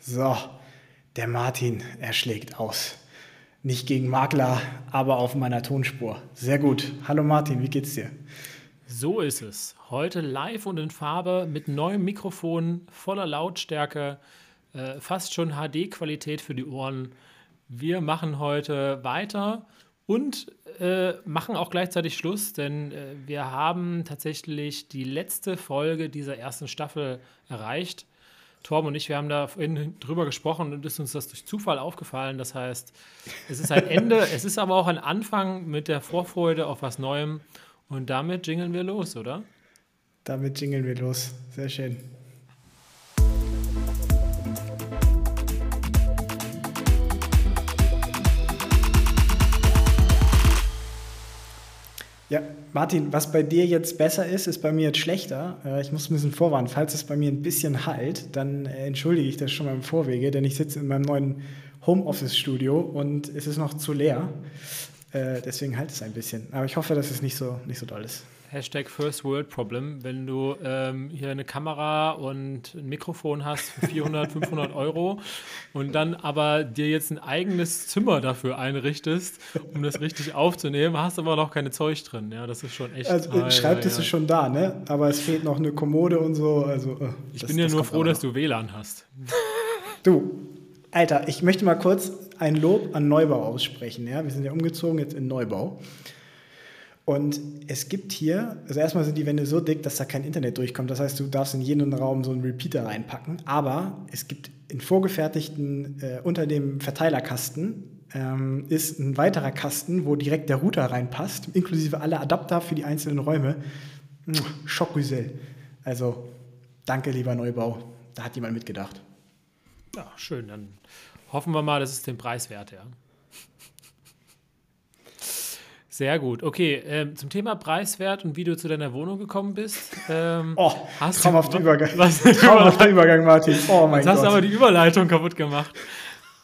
So, der Martin, er schlägt aus. Nicht gegen Makler, aber auf meiner Tonspur. Sehr gut. Hallo Martin, wie geht's dir? So ist es. Heute live und in Farbe mit neuem Mikrofon, voller Lautstärke, äh, fast schon HD-Qualität für die Ohren. Wir machen heute weiter und äh, machen auch gleichzeitig Schluss, denn äh, wir haben tatsächlich die letzte Folge dieser ersten Staffel erreicht. Torben und ich, wir haben da vorhin drüber gesprochen und ist uns das durch Zufall aufgefallen. Das heißt, es ist ein Ende, es ist aber auch ein Anfang mit der Vorfreude auf was Neuem. Und damit jingeln wir los, oder? Damit jingeln wir los. Sehr schön. Ja, Martin, was bei dir jetzt besser ist, ist bei mir jetzt schlechter. Äh, ich muss ein bisschen vorwarnen. Falls es bei mir ein bisschen halt, dann äh, entschuldige ich das schon mal im Vorwege, denn ich sitze in meinem neuen Homeoffice-Studio und es ist noch zu leer. Äh, deswegen halt es ein bisschen. Aber ich hoffe, dass es nicht so, nicht so doll ist. Hashtag First World Problem, wenn du ähm, hier eine Kamera und ein Mikrofon hast für 400, 500 Euro und dann aber dir jetzt ein eigenes Zimmer dafür einrichtest, um das richtig aufzunehmen, hast aber noch keine Zeug drin. Ja, das ist schon echt. Also, ah, Schreibtisch ja, ist schon da, ne? Aber es fehlt noch eine Kommode und so. Also, oh, ich das, bin ja nur froh, dass du WLAN hast. Du, Alter, ich möchte mal kurz ein Lob an Neubau aussprechen. Ja? Wir sind ja umgezogen jetzt in Neubau. Und es gibt hier, also erstmal sind die Wände so dick, dass da kein Internet durchkommt. Das heißt, du darfst in jeden Raum so einen Repeater reinpacken. Aber es gibt in vorgefertigten, äh, unter dem Verteilerkasten, ähm, ist ein weiterer Kasten, wo direkt der Router reinpasst, inklusive alle Adapter für die einzelnen Räume. Schockgüsel. Also, danke, lieber Neubau. Da hat jemand mitgedacht. Ja, schön. Dann hoffen wir mal, das ist den Preis wert, ja. Sehr gut. Okay, ähm, zum Thema Preiswert und wie du zu deiner Wohnung gekommen bist. Ähm, oh, hast traumhafter Übergang. Was, traumhafter Übergang, Martin. Oh mein Jetzt Gott. hast du aber die Überleitung kaputt gemacht.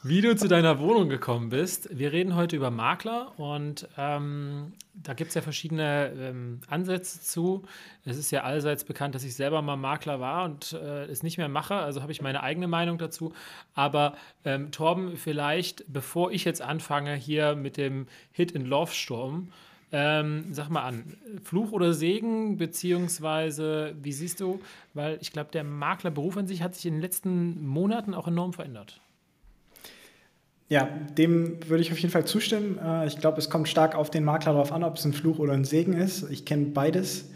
Wie du zu deiner Wohnung gekommen bist. Wir reden heute über Makler und ähm, da gibt es ja verschiedene ähm, Ansätze zu. Es ist ja allseits bekannt, dass ich selber mal Makler war und äh, es nicht mehr mache. Also habe ich meine eigene Meinung dazu. Aber ähm, Torben, vielleicht, bevor ich jetzt anfange hier mit dem Hit in Love-Sturm, ähm, sag mal an, Fluch oder Segen, beziehungsweise wie siehst du, weil ich glaube, der Maklerberuf an sich hat sich in den letzten Monaten auch enorm verändert. Ja, dem würde ich auf jeden Fall zustimmen. Äh, ich glaube, es kommt stark auf den Makler darauf an, ob es ein Fluch oder ein Segen ist. Ich kenne beides.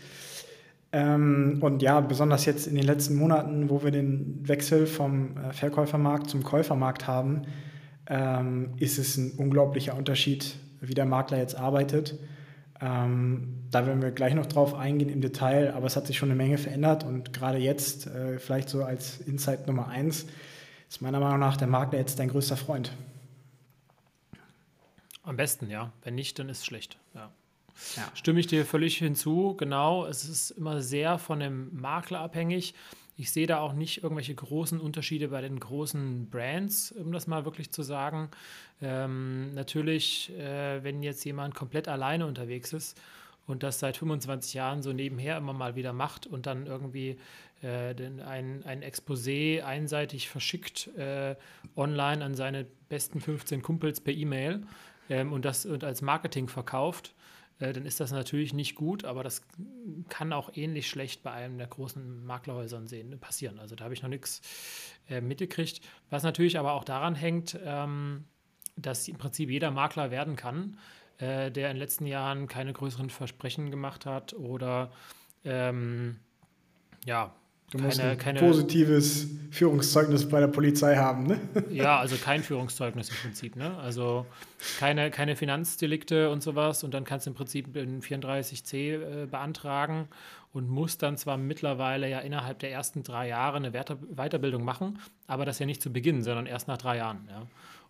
Ähm, und ja, besonders jetzt in den letzten Monaten, wo wir den Wechsel vom äh, Verkäufermarkt zum Käufermarkt haben, ähm, ist es ein unglaublicher Unterschied, wie der Makler jetzt arbeitet. Ähm, da werden wir gleich noch drauf eingehen im Detail, aber es hat sich schon eine Menge verändert und gerade jetzt, äh, vielleicht so als Insight Nummer eins, ist meiner Meinung nach der Makler jetzt dein größter Freund. Am besten, ja. Wenn nicht, dann ist es schlecht. Ja. Ja. Stimme ich dir völlig hinzu, genau. Es ist immer sehr von dem Makler abhängig. Ich sehe da auch nicht irgendwelche großen Unterschiede bei den großen Brands, um das mal wirklich zu sagen. Ähm, natürlich, äh, wenn jetzt jemand komplett alleine unterwegs ist und das seit 25 Jahren so nebenher immer mal wieder macht und dann irgendwie äh, ein, ein Exposé einseitig verschickt äh, online an seine besten 15 Kumpels per E-Mail, ähm, und das und als Marketing verkauft, äh, dann ist das natürlich nicht gut, aber das kann auch ähnlich schlecht bei einem der großen Maklerhäusern sehen, passieren. Also da habe ich noch nichts äh, mitgekriegt. Was natürlich aber auch daran hängt, ähm, dass im Prinzip jeder Makler werden kann, äh, der in den letzten Jahren keine größeren Versprechen gemacht hat oder ähm, ja, Du musst keine, ein keine, positives Führungszeugnis bei der Polizei haben, ne? Ja, also kein Führungszeugnis im Prinzip, ne? Also keine, keine Finanzdelikte und sowas und dann kannst du im Prinzip in 34c äh, beantragen und musst dann zwar mittlerweile ja innerhalb der ersten drei Jahre eine Weiterbildung machen, aber das ja nicht zu Beginn, sondern erst nach drei Jahren, ja.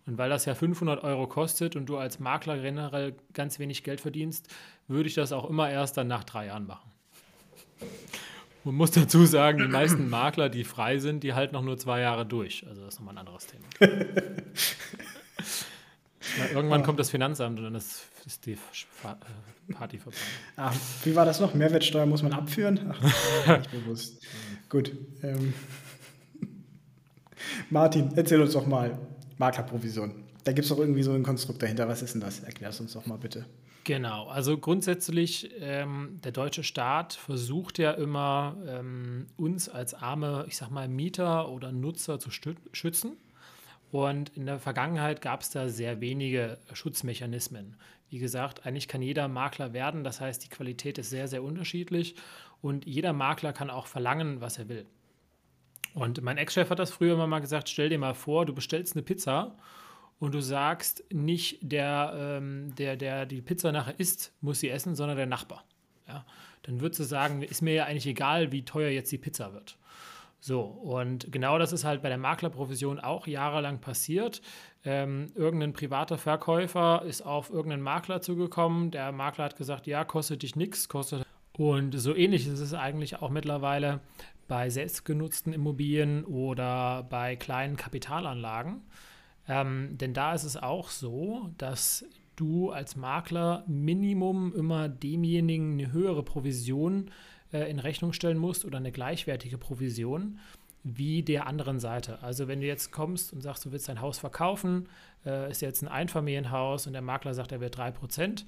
Und weil das ja 500 Euro kostet und du als Makler generell ganz wenig Geld verdienst, würde ich das auch immer erst dann nach drei Jahren machen. Man muss dazu sagen, die meisten Makler, die frei sind, die halten noch nur zwei Jahre durch. Also das ist nochmal ein anderes Thema. Na, irgendwann kommt das Finanzamt und dann ist, ist die äh, Party vorbei. Ach, wie war das noch? Mehrwertsteuer muss man abführen? Ach, nicht bewusst. Gut. Ähm. Martin, erzähl uns doch mal Maklerprovision. Da gibt es doch irgendwie so ein Konstrukt dahinter. Was ist denn das? Erklär es uns doch mal bitte. Genau, also grundsätzlich, ähm, der deutsche Staat versucht ja immer, ähm, uns als arme, ich sag mal, Mieter oder Nutzer zu schützen. Und in der Vergangenheit gab es da sehr wenige Schutzmechanismen. Wie gesagt, eigentlich kann jeder Makler werden, das heißt, die Qualität ist sehr, sehr unterschiedlich und jeder Makler kann auch verlangen, was er will. Und mein Ex-Chef hat das früher immer mal gesagt, stell dir mal vor, du bestellst eine Pizza und du sagst nicht, der, ähm, der, der die Pizza nachher isst, muss sie essen, sondern der Nachbar. Ja? Dann würdest du sagen, ist mir ja eigentlich egal, wie teuer jetzt die Pizza wird. So, und genau das ist halt bei der Maklerprovision auch jahrelang passiert. Ähm, irgendein privater Verkäufer ist auf irgendeinen Makler zugekommen. Der Makler hat gesagt, ja, kostet dich nichts, kostet. Und so ähnlich ist es eigentlich auch mittlerweile bei selbstgenutzten Immobilien oder bei kleinen Kapitalanlagen. Ähm, denn da ist es auch so, dass du als Makler Minimum immer demjenigen eine höhere Provision äh, in Rechnung stellen musst oder eine gleichwertige Provision wie der anderen Seite. Also wenn du jetzt kommst und sagst, du willst dein Haus verkaufen, äh, ist jetzt ein Einfamilienhaus und der Makler sagt, er will 3%,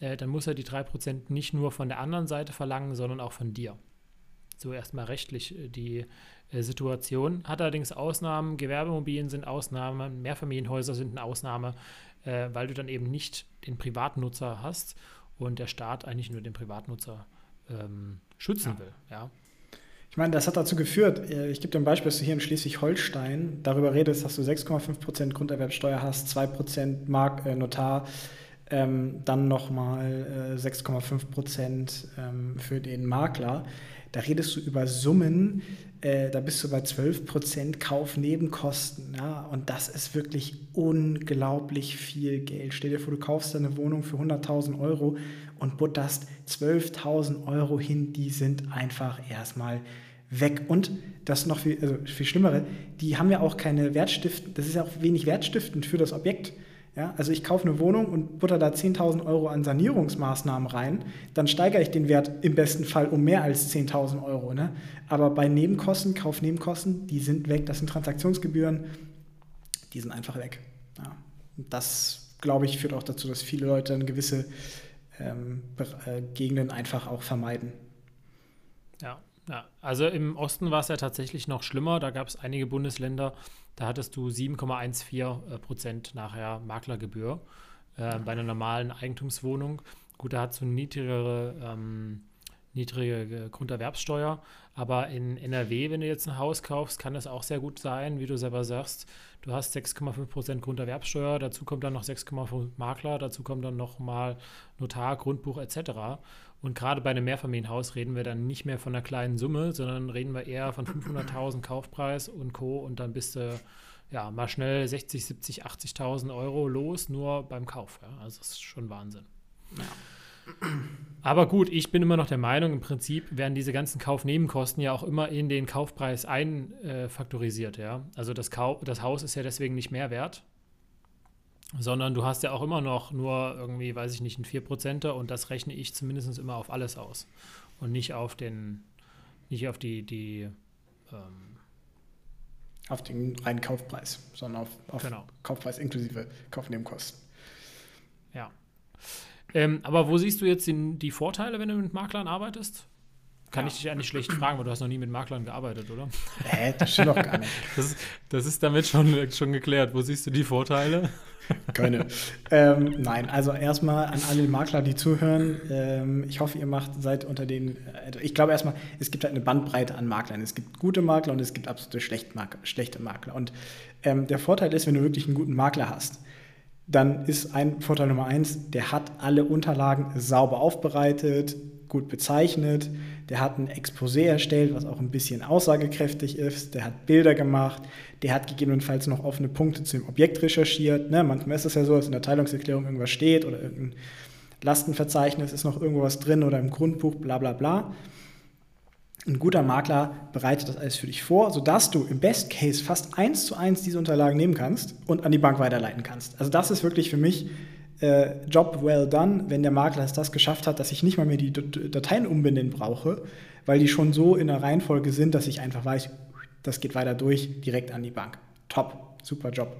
äh, dann muss er die 3% nicht nur von der anderen Seite verlangen, sondern auch von dir. So erstmal rechtlich äh, die Situation. Hat allerdings Ausnahmen, Gewerbeimmobilien sind Ausnahmen, Mehrfamilienhäuser sind eine Ausnahme, äh, weil du dann eben nicht den Privatnutzer hast und der Staat eigentlich nur den Privatnutzer ähm, schützen ja. will. Ja. Ich meine, das hat dazu geführt, äh, ich gebe dir ein Beispiel, dass du hier in Schleswig-Holstein darüber redest, dass du 6,5% Grunderwerbsteuer hast, 2% Mark, äh, Notar, ähm, dann nochmal äh, 6,5% ähm, für den Makler. Da redest du über Summen, äh, da bist du bei 12% Kaufnebenkosten. Ja? Und das ist wirklich unglaublich viel Geld. Stell dir vor, du kaufst eine Wohnung für 100.000 Euro und butterst 12.000 Euro hin. Die sind einfach erstmal weg. Und das noch viel, also viel Schlimmere, die haben ja auch keine Wertstiftend, das ist ja auch wenig wertstiftend für das Objekt. Ja, also ich kaufe eine Wohnung und butter da 10.000 Euro an Sanierungsmaßnahmen rein, dann steigere ich den Wert im besten Fall um mehr als 10.000 Euro. Ne? Aber bei Nebenkosten, Kaufnebenkosten, die sind weg, das sind Transaktionsgebühren, die sind einfach weg. Ja. Das, glaube ich, führt auch dazu, dass viele Leute eine gewisse ähm, äh, Gegenden einfach auch vermeiden. Ja, ja, also im Osten war es ja tatsächlich noch schlimmer. Da gab es einige Bundesländer, da hattest du 7,14 äh, Prozent nachher Maklergebühr äh, bei einer normalen Eigentumswohnung. Gut, da hast du niedrigere, ähm, niedrige Grunderwerbssteuer, aber in NRW, wenn du jetzt ein Haus kaufst, kann es auch sehr gut sein, wie du selber sagst. Du hast 6,5 Prozent Grunderwerbssteuer, dazu kommt dann noch 6,5 Makler, dazu kommt dann nochmal Notar, Grundbuch etc. Und gerade bei einem Mehrfamilienhaus reden wir dann nicht mehr von einer kleinen Summe, sondern reden wir eher von 500.000 Kaufpreis und Co. Und dann bist du ja mal schnell 60, 70, 80.000 Euro los, nur beim Kauf. Ja. Also das ist schon Wahnsinn. Ja. Aber gut, ich bin immer noch der Meinung, im Prinzip werden diese ganzen Kaufnebenkosten ja auch immer in den Kaufpreis einfaktorisiert. Ja? Also das, Kau das Haus ist ja deswegen nicht mehr wert, sondern du hast ja auch immer noch nur irgendwie, weiß ich nicht, ein 4%er und das rechne ich zumindest immer auf alles aus und nicht auf den, nicht auf die, die ähm auf den reinen Kaufpreis, sondern auf, auf genau. Kaufpreis inklusive Kaufnebenkosten. Ja. Ähm, aber wo siehst du jetzt die, die Vorteile, wenn du mit Maklern arbeitest? Kann ja. ich dich eigentlich schlecht fragen, weil du hast noch nie mit Maklern gearbeitet, oder? Hä, das stimmt doch gar nicht. Das ist, das ist damit schon, schon geklärt. Wo siehst du die Vorteile? Keine. ähm, nein, also erstmal an alle Makler, die zuhören. Ähm, ich hoffe, ihr macht, seid unter den. Also ich glaube erstmal, es gibt halt eine Bandbreite an Maklern. Es gibt gute Makler und es gibt absolute schlechte Makler. Und ähm, der Vorteil ist, wenn du wirklich einen guten Makler hast, dann ist ein Vorteil Nummer eins, der hat alle Unterlagen sauber aufbereitet, gut bezeichnet, der hat ein Exposé erstellt, was auch ein bisschen aussagekräftig ist, der hat Bilder gemacht, der hat gegebenenfalls noch offene Punkte zu dem Objekt recherchiert. Ne? Manchmal ist es ja so, dass in der Teilungserklärung irgendwas steht oder irgendein Lastenverzeichnis ist noch irgendwo was drin oder im Grundbuch, bla bla bla. Ein guter Makler bereitet das alles für dich vor, sodass du im Best Case fast eins zu eins diese Unterlagen nehmen kannst und an die Bank weiterleiten kannst. Also das ist wirklich für mich äh, Job well done, wenn der Makler es das geschafft hat, dass ich nicht mal mehr die Dateien umbenennen brauche, weil die schon so in der Reihenfolge sind, dass ich einfach weiß, das geht weiter durch, direkt an die Bank. Top, super Job.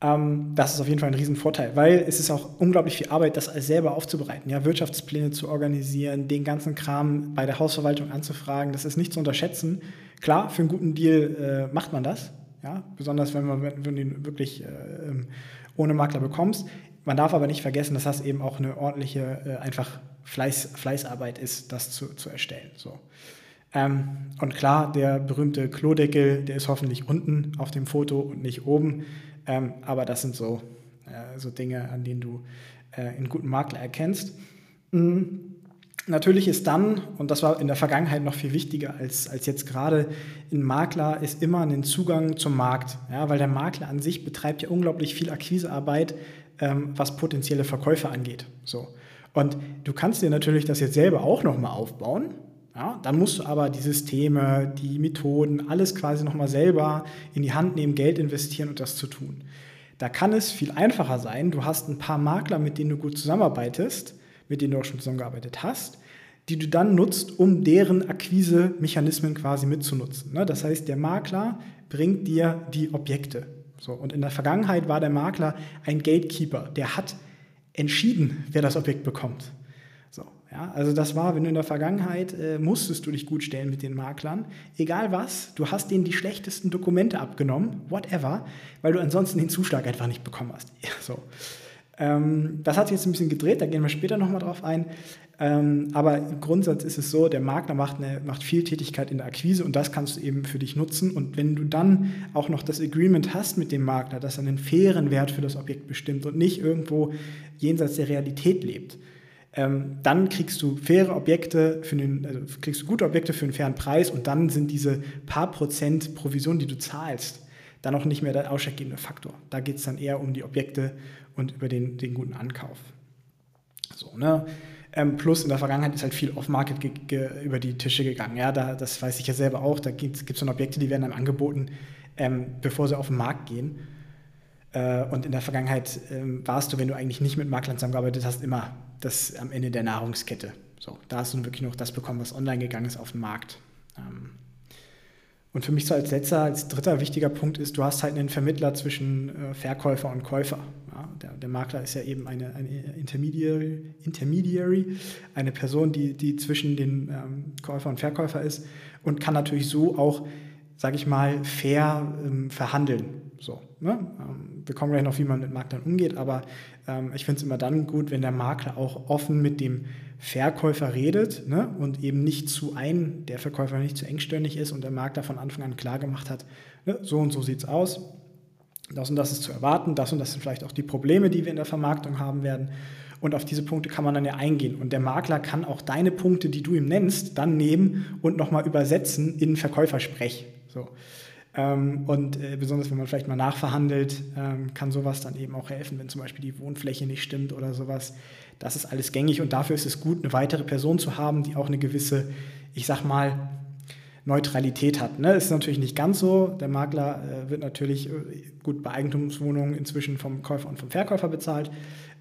Ähm, das ist auf jeden Fall ein Riesenvorteil, weil es ist auch unglaublich viel Arbeit, das selber aufzubereiten, ja, Wirtschaftspläne zu organisieren, den ganzen Kram bei der Hausverwaltung anzufragen, das ist nicht zu unterschätzen. Klar, für einen guten Deal äh, macht man das, ja, besonders wenn man wenn du ihn wirklich äh, ähm, ohne Makler bekommst. Man darf aber nicht vergessen, dass das eben auch eine ordentliche, äh, einfach Fleiß, Fleißarbeit ist, das zu, zu erstellen. So. Ähm, und klar, der berühmte Klodeckel, der ist hoffentlich unten auf dem Foto und nicht oben. Ähm, aber das sind so, äh, so Dinge, an denen du äh, einen guten Makler erkennst. Mhm. Natürlich ist dann, und das war in der Vergangenheit noch viel wichtiger als, als jetzt gerade, ein Makler ist immer ein Zugang zum Markt. Ja, weil der Makler an sich betreibt ja unglaublich viel Akquisearbeit, ähm, was potenzielle Verkäufer angeht. So. Und du kannst dir natürlich das jetzt selber auch nochmal aufbauen. Ja, dann musst du aber die Systeme, die Methoden, alles quasi nochmal selber in die Hand nehmen, Geld investieren und das zu tun. Da kann es viel einfacher sein. Du hast ein paar Makler, mit denen du gut zusammenarbeitest, mit denen du auch schon zusammengearbeitet hast, die du dann nutzt, um deren Akquise-Mechanismen quasi mitzunutzen. Ne, das heißt, der Makler bringt dir die Objekte. So, und in der Vergangenheit war der Makler ein Gatekeeper, der hat entschieden, wer das Objekt bekommt. Ja, also das war, wenn du in der Vergangenheit äh, musstest du dich gut stellen mit den Maklern, egal was, du hast denen die schlechtesten Dokumente abgenommen, whatever, weil du ansonsten den Zuschlag einfach nicht bekommen hast. So. Ähm, das hat sich jetzt ein bisschen gedreht, da gehen wir später nochmal drauf ein. Ähm, aber im Grundsatz ist es so, der Makler macht, eine, macht viel Tätigkeit in der Akquise und das kannst du eben für dich nutzen. Und wenn du dann auch noch das Agreement hast mit dem Makler, dass er einen fairen Wert für das Objekt bestimmt und nicht irgendwo jenseits der Realität lebt, ähm, dann kriegst du faire Objekte für einen, also kriegst du gute Objekte für einen fairen Preis und dann sind diese paar Prozent Provision, die du zahlst, dann auch nicht mehr der ausschlaggebende Faktor. Da geht es dann eher um die Objekte und über den, den guten Ankauf. So, ne? Ähm, plus in der Vergangenheit ist halt viel Off-Market über die Tische gegangen. Ja, da, das weiß ich ja selber auch. Da gibt es dann Objekte, die werden dann angeboten, ähm, bevor sie auf den Markt gehen. Äh, und in der Vergangenheit ähm, warst du, wenn du eigentlich nicht mit Maklern zusammengearbeitet hast, immer das am Ende der Nahrungskette. So, da hast du wirklich noch das bekommen, was online gegangen ist auf dem Markt. Ähm, und für mich so als letzter, als dritter wichtiger Punkt ist, du hast halt einen Vermittler zwischen äh, Verkäufer und Käufer. Ja, der, der, Makler ist ja eben eine, eine Intermediary, Intermediary, eine Person, die, die zwischen den ähm, Käufer und Verkäufer ist und kann natürlich so auch, sage ich mal, fair ähm, verhandeln. So, ne? ähm, wir kommen gleich noch, wie man mit Maklern umgeht, aber ähm, ich finde es immer dann gut, wenn der Makler auch offen mit dem Verkäufer redet ne? und eben nicht zu ein, der Verkäufer nicht zu engstirnig ist und der Makler von Anfang an klar gemacht hat, ne? so und so sieht es aus, das und das ist zu erwarten, das und das sind vielleicht auch die Probleme, die wir in der Vermarktung haben werden. Und auf diese Punkte kann man dann ja eingehen. Und der Makler kann auch deine Punkte, die du ihm nennst, dann nehmen und nochmal übersetzen in Verkäufersprech. So. Ähm, und äh, besonders wenn man vielleicht mal nachverhandelt, ähm, kann sowas dann eben auch helfen, wenn zum Beispiel die Wohnfläche nicht stimmt oder sowas. Das ist alles gängig und dafür ist es gut, eine weitere Person zu haben, die auch eine gewisse, ich sag mal, Neutralität hat. Ne? Ist natürlich nicht ganz so. Der Makler äh, wird natürlich äh, gut bei Eigentumswohnungen inzwischen vom Käufer und vom Verkäufer bezahlt,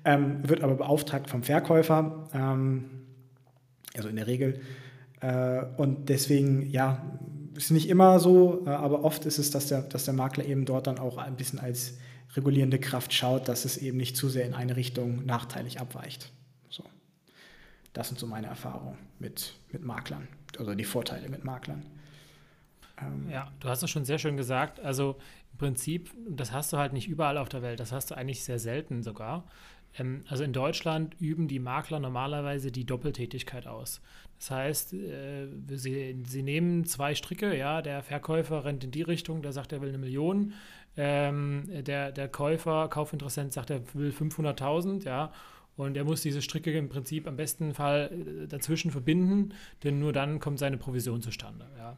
ähm, wird aber beauftragt vom Verkäufer, ähm, also in der Regel. Äh, und deswegen, ja, ist nicht immer so, äh, aber oft ist es, dass der, dass der Makler eben dort dann auch ein bisschen als regulierende Kraft schaut, dass es eben nicht zu sehr in eine Richtung nachteilig abweicht. So. Das sind so meine Erfahrungen mit, mit Maklern, also die Vorteile mit Maklern. Ähm ja, du hast es schon sehr schön gesagt. Also im Prinzip, das hast du halt nicht überall auf der Welt, das hast du eigentlich sehr selten sogar. Ähm, also in Deutschland üben die Makler normalerweise die Doppeltätigkeit aus. Das heißt, äh, sie, sie nehmen zwei Stricke, ja, der Verkäufer rennt in die Richtung, der sagt, er will eine Million. Ähm, der, der Käufer, Kaufinteressent sagt, er will 500.000, ja. Und er muss diese Stricke im Prinzip am besten Fall äh, dazwischen verbinden, denn nur dann kommt seine Provision zustande. Ja.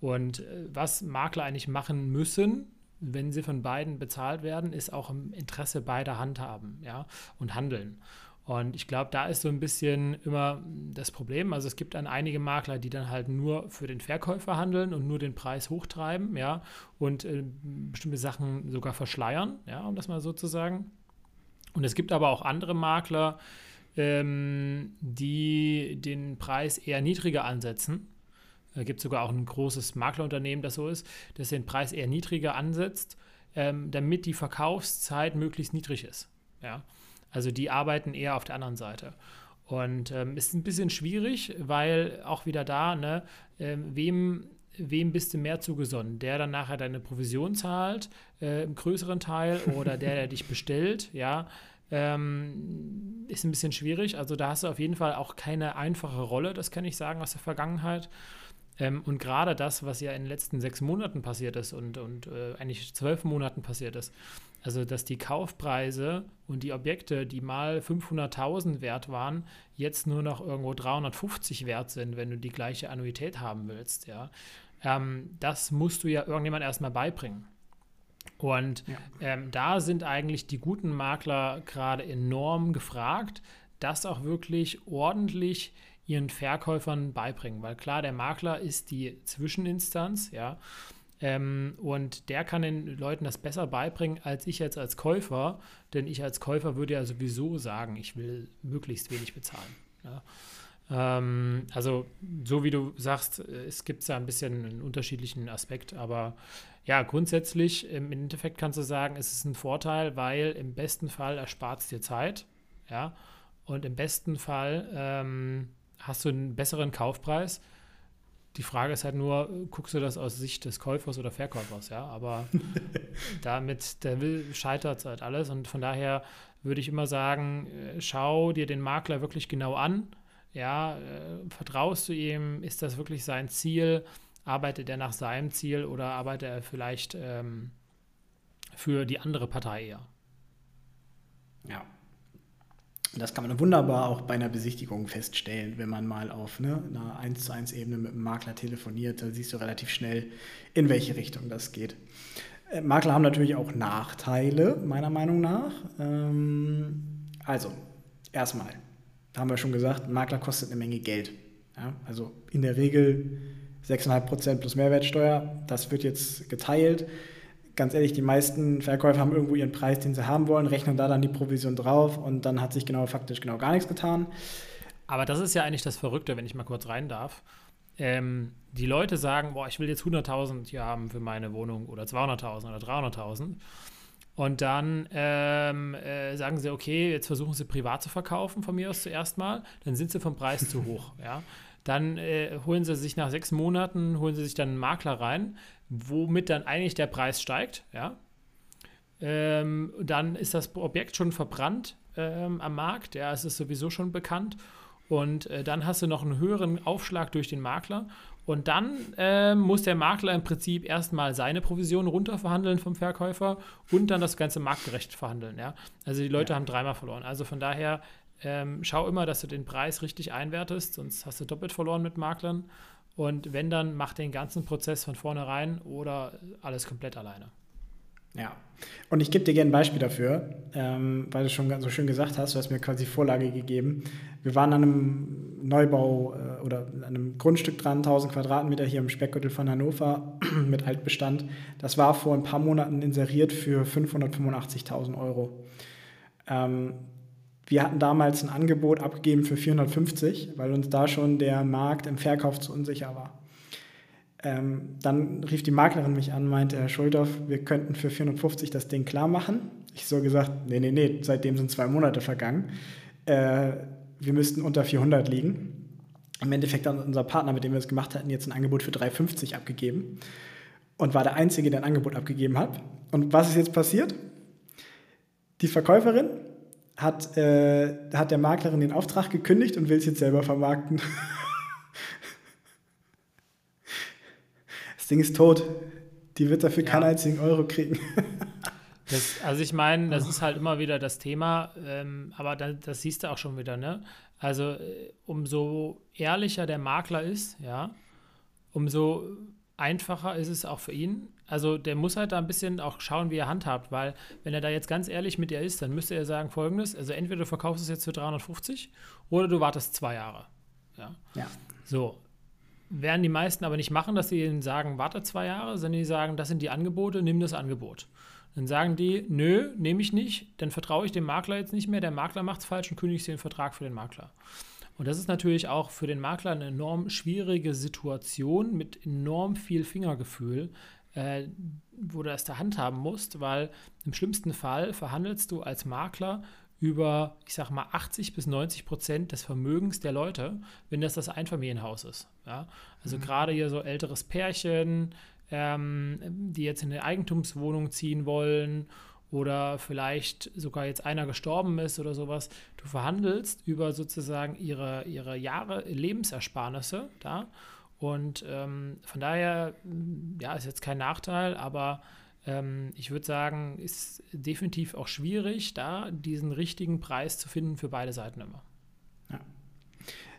Und äh, was Makler eigentlich machen müssen, wenn sie von beiden bezahlt werden, ist auch im Interesse beider handhaben ja, und handeln. Und ich glaube, da ist so ein bisschen immer das Problem. Also es gibt dann einige Makler, die dann halt nur für den Verkäufer handeln und nur den Preis hochtreiben, ja, und äh, bestimmte Sachen sogar verschleiern, ja, um das mal so zu sagen. Und es gibt aber auch andere Makler, ähm, die den Preis eher niedriger ansetzen Da gibt es sogar auch ein großes Maklerunternehmen, das so ist, das den Preis eher niedriger ansetzt, ähm, damit die Verkaufszeit möglichst niedrig ist. Ja? Also die arbeiten eher auf der anderen Seite. Und ähm, ist ein bisschen schwierig, weil auch wieder da, ne, ähm, wem, wem bist du mehr zugesonnen? Der dann nachher deine Provision zahlt, äh, im größeren Teil, oder der, der dich bestellt, ja, ähm, ist ein bisschen schwierig. Also da hast du auf jeden Fall auch keine einfache Rolle, das kann ich sagen aus der Vergangenheit. Ähm, und gerade das, was ja in den letzten sechs Monaten passiert ist und, und äh, eigentlich zwölf Monaten passiert ist, also dass die Kaufpreise und die Objekte, die mal 500.000 wert waren, jetzt nur noch irgendwo 350 wert sind, wenn du die gleiche Annuität haben willst, ja. Ähm, das musst du ja irgendjemand erstmal beibringen. Und ja. ähm, da sind eigentlich die guten Makler gerade enorm gefragt, das auch wirklich ordentlich ihren Verkäufern beibringen. Weil klar, der Makler ist die Zwischeninstanz, ja. Ähm, und der kann den Leuten das besser beibringen als ich jetzt als Käufer, denn ich als Käufer würde ja sowieso sagen, ich will möglichst wenig bezahlen. Ja. Ähm, also, so wie du sagst, äh, es gibt da ein bisschen einen unterschiedlichen Aspekt, aber ja, grundsätzlich im Endeffekt kannst du sagen, es ist ein Vorteil, weil im besten Fall erspart es dir Zeit, ja, und im besten Fall ähm, hast du einen besseren Kaufpreis. Die Frage ist halt nur, guckst du das aus Sicht des Käufers oder Verkäufers, ja? Aber damit, der will, scheitert halt alles. Und von daher würde ich immer sagen, äh, schau dir den Makler wirklich genau an. Ja, äh, vertraust du ihm? Ist das wirklich sein Ziel? Arbeitet er nach seinem Ziel oder arbeitet er vielleicht ähm, für die andere Partei eher? Ja, das kann man wunderbar auch bei einer Besichtigung feststellen, wenn man mal auf ne, einer 1 zu 1 Ebene mit einem Makler telefoniert, da siehst du relativ schnell, in welche Richtung das geht. Äh, Makler haben natürlich auch Nachteile, meiner Meinung nach. Ähm, also, erstmal, haben wir schon gesagt, Makler kostet eine Menge Geld. Ja? Also in der Regel 6,5% plus Mehrwertsteuer, das wird jetzt geteilt ganz ehrlich, die meisten Verkäufer haben irgendwo ihren Preis, den sie haben wollen, rechnen da dann die Provision drauf und dann hat sich genau faktisch genau gar nichts getan. Aber das ist ja eigentlich das Verrückte, wenn ich mal kurz rein darf. Ähm, die Leute sagen, boah, ich will jetzt 100.000 hier haben für meine Wohnung oder 200.000 oder 300.000. Und dann ähm, äh, sagen sie, okay, jetzt versuchen sie privat zu verkaufen von mir aus zuerst mal. Dann sind sie vom Preis zu hoch. Ja? Dann äh, holen sie sich nach sechs Monaten, holen sie sich dann einen Makler rein, womit dann eigentlich der Preis steigt, ja. Ähm, dann ist das Objekt schon verbrannt ähm, am Markt, ja, es ist sowieso schon bekannt. Und äh, dann hast du noch einen höheren Aufschlag durch den Makler. Und dann äh, muss der Makler im Prinzip erstmal seine Provision runterverhandeln vom Verkäufer und dann das ganze marktgerecht verhandeln. Ja? Also die Leute ja. haben dreimal verloren. Also von daher ähm, schau immer, dass du den Preis richtig einwertest, sonst hast du doppelt verloren mit Maklern. Und wenn, dann mach den ganzen Prozess von vornherein oder alles komplett alleine. Ja, und ich gebe dir gerne ein Beispiel dafür, ähm, weil du schon so schön gesagt hast, du hast mir quasi Vorlage gegeben. Wir waren an einem Neubau äh, oder an einem Grundstück dran, 1000 Quadratmeter hier im Speckgürtel von Hannover mit Altbestand. Das war vor ein paar Monaten inseriert für 585.000 Euro. Ähm, wir hatten damals ein Angebot abgegeben für 450, weil uns da schon der Markt im Verkauf zu unsicher war. Ähm, dann rief die Maklerin mich an, meinte, Herr Schuldorf, wir könnten für 450 das Ding klar machen. Ich so gesagt, nee, nee, nee, seitdem sind zwei Monate vergangen. Äh, wir müssten unter 400 liegen. Im Endeffekt hat unser Partner, mit dem wir das gemacht hatten, jetzt ein Angebot für 350 abgegeben und war der Einzige, der ein Angebot abgegeben hat. Und was ist jetzt passiert? Die Verkäuferin hat, äh, hat der Maklerin den Auftrag gekündigt und will es jetzt selber vermarkten. das Ding ist tot. Die wird dafür ja. keinen einzigen Euro kriegen. Das, also ich meine, das ist halt immer wieder das Thema, ähm, aber da, das siehst du auch schon wieder, ne? Also äh, umso ehrlicher der Makler ist, ja, umso einfacher ist es auch für ihn. Also der muss halt da ein bisschen auch schauen, wie er handhabt, weil wenn er da jetzt ganz ehrlich mit dir ist, dann müsste er sagen folgendes, also entweder du verkaufst es jetzt für 350 oder du wartest zwei Jahre. Ja. ja. So. Werden die meisten aber nicht machen, dass sie ihnen sagen, warte zwei Jahre, sondern die sagen, das sind die Angebote, nimm das Angebot. Dann sagen die, nö, nehme ich nicht, dann vertraue ich dem Makler jetzt nicht mehr, der Makler macht es falsch und kündige den Vertrag für den Makler. Und das ist natürlich auch für den Makler eine enorm schwierige Situation mit enorm viel Fingergefühl, äh, wo du das der Hand haben musst, weil im schlimmsten Fall verhandelst du als Makler über, ich sag mal, 80 bis 90 Prozent des Vermögens der Leute, wenn das das Einfamilienhaus ist. Ja? Also mhm. gerade hier so älteres Pärchen, ähm, die jetzt in eine Eigentumswohnung ziehen wollen oder vielleicht sogar jetzt einer gestorben ist oder sowas. Du verhandelst über sozusagen ihre, ihre Jahre Lebensersparnisse da. Und ähm, von daher, ja, ist jetzt kein Nachteil, aber ähm, ich würde sagen, ist definitiv auch schwierig, da diesen richtigen Preis zu finden für beide Seiten immer. Ja.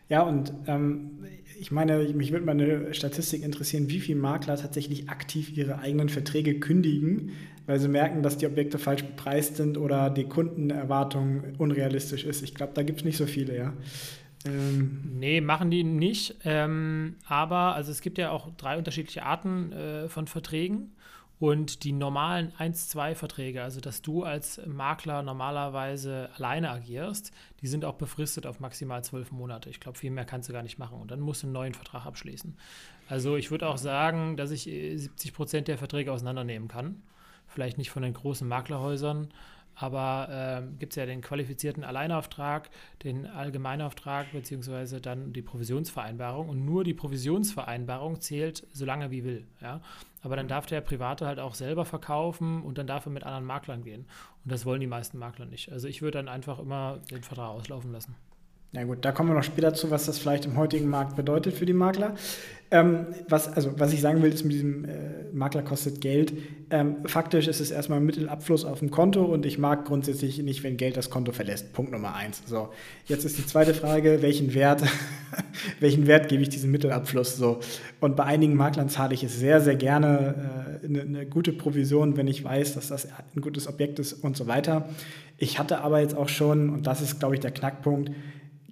Ja, und ähm, ich meine, mich würde mal eine Statistik interessieren, wie viele Makler tatsächlich aktiv ihre eigenen Verträge kündigen, weil sie merken, dass die Objekte falsch bepreist sind oder die Kundenerwartung unrealistisch ist. Ich glaube, da gibt es nicht so viele, ja. Ähm. Nee, machen die nicht. Ähm, aber also es gibt ja auch drei unterschiedliche Arten äh, von Verträgen. Und die normalen 1-2-Verträge, also dass du als Makler normalerweise alleine agierst, die sind auch befristet auf maximal zwölf Monate. Ich glaube, viel mehr kannst du gar nicht machen. Und dann musst du einen neuen Vertrag abschließen. Also ich würde auch sagen, dass ich 70 Prozent der Verträge auseinandernehmen kann. Vielleicht nicht von den großen Maklerhäusern, aber äh, gibt es ja den qualifizierten Alleinauftrag, den Allgemeinauftrag beziehungsweise dann die Provisionsvereinbarung und nur die Provisionsvereinbarung zählt so lange wie will. Ja? Aber dann darf der Private halt auch selber verkaufen und dann darf er mit anderen Maklern gehen. Und das wollen die meisten Makler nicht. Also ich würde dann einfach immer den Vertrag auslaufen lassen. Ja gut, da kommen wir noch später zu, was das vielleicht im heutigen Markt bedeutet für die Makler. Ähm, was, also, was ich sagen will, ist mit diesem äh, Makler kostet Geld. Ähm, faktisch ist es erstmal Mittelabfluss auf dem Konto und ich mag grundsätzlich nicht, wenn Geld das Konto verlässt. Punkt Nummer eins. So, jetzt ist die zweite Frage, welchen Wert, welchen Wert gebe ich diesem Mittelabfluss? So. Und bei einigen Maklern zahle ich es sehr, sehr gerne äh, eine, eine gute Provision, wenn ich weiß, dass das ein gutes Objekt ist und so weiter. Ich hatte aber jetzt auch schon, und das ist, glaube ich, der Knackpunkt,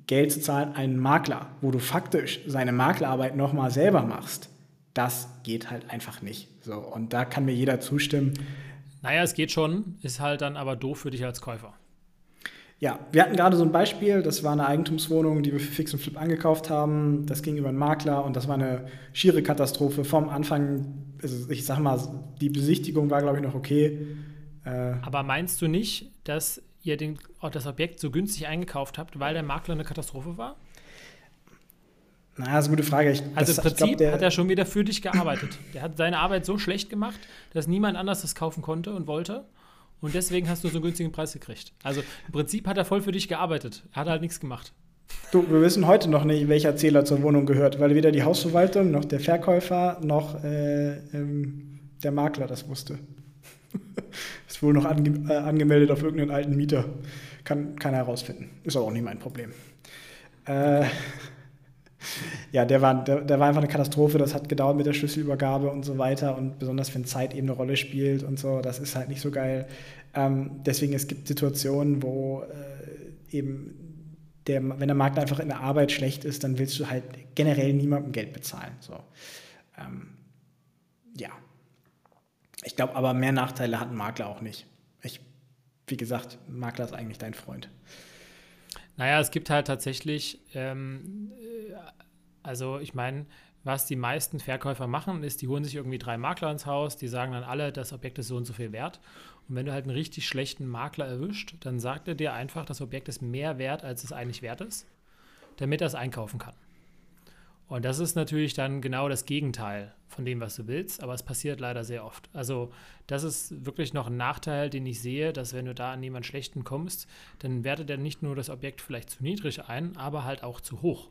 Geld zu zahlen einen Makler, wo du faktisch seine Maklerarbeit nochmal selber machst, das geht halt einfach nicht. So, und da kann mir jeder zustimmen. Naja, es geht schon, ist halt dann aber doof für dich als Käufer. Ja, wir hatten gerade so ein Beispiel, das war eine Eigentumswohnung, die wir für Fix und Flip angekauft haben. Das ging über einen Makler und das war eine schiere Katastrophe vom Anfang. Also ich sag mal, die Besichtigung war, glaube ich, noch okay. Äh, aber meinst du nicht, dass ihr den, das Objekt so günstig eingekauft habt, weil der Makler eine Katastrophe war? Na, das ist eine gute Frage. Ich, also das, im Prinzip glaub, hat er schon wieder für dich gearbeitet. der hat seine Arbeit so schlecht gemacht, dass niemand anders das kaufen konnte und wollte. Und deswegen hast du so einen günstigen Preis gekriegt. Also im Prinzip hat er voll für dich gearbeitet. Er hat halt nichts gemacht. Du, wir wissen heute noch nicht, welcher Zähler zur Wohnung gehört, weil weder die Hausverwaltung noch der Verkäufer noch äh, ähm, der Makler das wusste. Ist wohl noch ange äh, angemeldet auf irgendeinen alten Mieter. Kann keiner herausfinden. Ist aber auch nicht mein Problem. Äh, ja, der war, der, der, war einfach eine Katastrophe. Das hat gedauert mit der Schlüsselübergabe und so weiter. Und besonders wenn Zeit eben eine Rolle spielt und so, das ist halt nicht so geil. Ähm, deswegen, es gibt Situationen, wo äh, eben der, wenn der Markt einfach in der Arbeit schlecht ist, dann willst du halt generell niemandem Geld bezahlen. So. Ähm, ja, ich glaube aber, mehr Nachteile hat ein Makler auch nicht. Ich, wie gesagt, Makler ist eigentlich dein Freund. Naja, es gibt halt tatsächlich, ähm, äh, also ich meine, was die meisten Verkäufer machen, ist, die holen sich irgendwie drei Makler ins Haus, die sagen dann alle, das Objekt ist so und so viel wert. Und wenn du halt einen richtig schlechten Makler erwischt, dann sagt er dir einfach, das Objekt ist mehr wert, als es eigentlich wert ist, damit er es einkaufen kann. Und das ist natürlich dann genau das Gegenteil von dem, was du willst, aber es passiert leider sehr oft. Also das ist wirklich noch ein Nachteil, den ich sehe, dass wenn du da an jemanden Schlechten kommst, dann wertet er nicht nur das Objekt vielleicht zu niedrig ein, aber halt auch zu hoch.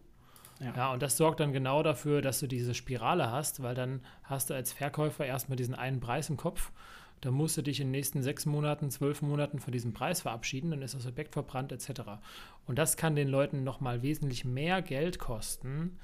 Ja. ja. und das sorgt dann genau dafür, dass du diese Spirale hast, weil dann hast du als Verkäufer erstmal diesen einen Preis im Kopf. Da musst du dich in den nächsten sechs Monaten, zwölf Monaten von diesem Preis verabschieden, dann ist das Objekt verbrannt etc. Und das kann den Leuten nochmal wesentlich mehr Geld kosten,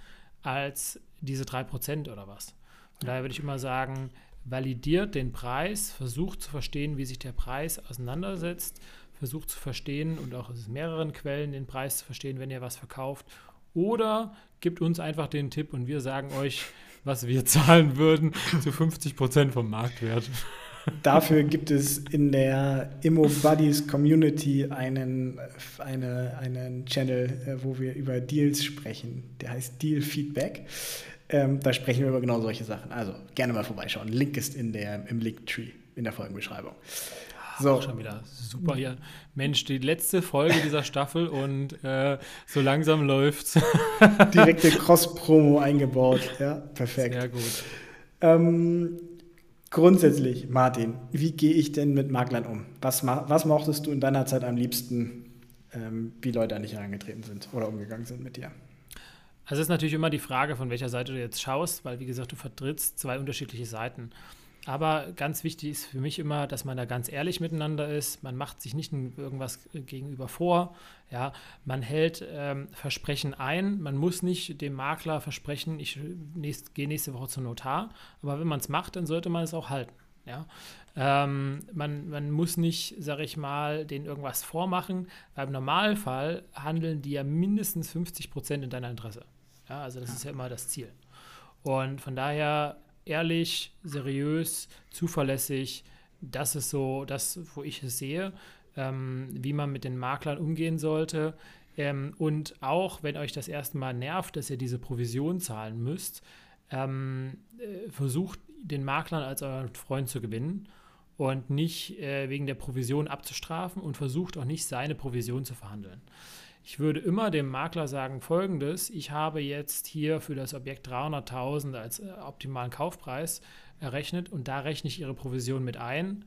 als diese 3% oder was. Von daher würde ich immer sagen, validiert den Preis, versucht zu verstehen, wie sich der Preis auseinandersetzt, versucht zu verstehen und auch aus mehreren Quellen den Preis zu verstehen, wenn ihr was verkauft. Oder gibt uns einfach den Tipp und wir sagen euch, was wir zahlen würden zu 50% vom Marktwert. Dafür gibt es in der Immo Buddies Community einen, eine, einen Channel, äh, wo wir über Deals sprechen. Der heißt Deal Feedback. Ähm, da sprechen wir über genau solche Sachen. Also gerne mal vorbeischauen. Link ist in der, im Linktree in der Folgenbeschreibung. So. Auch schon wieder super hier. Mensch, die letzte Folge dieser Staffel und äh, so langsam läuft's. Direkte Cross-Promo eingebaut. Ja, perfekt. Sehr gut. Ähm, grundsätzlich, Martin, wie gehe ich denn mit Maklern um? Was, was mochtest du in deiner Zeit am liebsten, ähm, wie Leute an dich herangetreten sind oder umgegangen sind mit dir? Also es ist natürlich immer die Frage, von welcher Seite du jetzt schaust, weil wie gesagt, du vertrittst zwei unterschiedliche Seiten. Aber ganz wichtig ist für mich immer, dass man da ganz ehrlich miteinander ist. Man macht sich nicht irgendwas gegenüber vor. Ja, man hält ähm, Versprechen ein. Man muss nicht dem Makler versprechen, ich nächst, gehe nächste Woche zum Notar. Aber wenn man es macht, dann sollte man es auch halten. Ja, ähm, man, man muss nicht, sage ich mal, denen irgendwas vormachen, weil im Normalfall handeln die ja mindestens 50 Prozent in deiner Interesse. Ja, also das ja. ist ja immer das Ziel. Und von daher ehrlich, seriös, zuverlässig. Das ist so das, wo ich es sehe, ähm, wie man mit den Maklern umgehen sollte. Ähm, und auch, wenn euch das erste Mal nervt, dass ihr diese Provision zahlen müsst, ähm, äh, versucht den Maklern als euren Freund zu gewinnen und nicht äh, wegen der Provision abzustrafen und versucht auch nicht seine Provision zu verhandeln. Ich würde immer dem Makler sagen folgendes, ich habe jetzt hier für das Objekt 300.000 als äh, optimalen Kaufpreis errechnet und da rechne ich Ihre Provision mit ein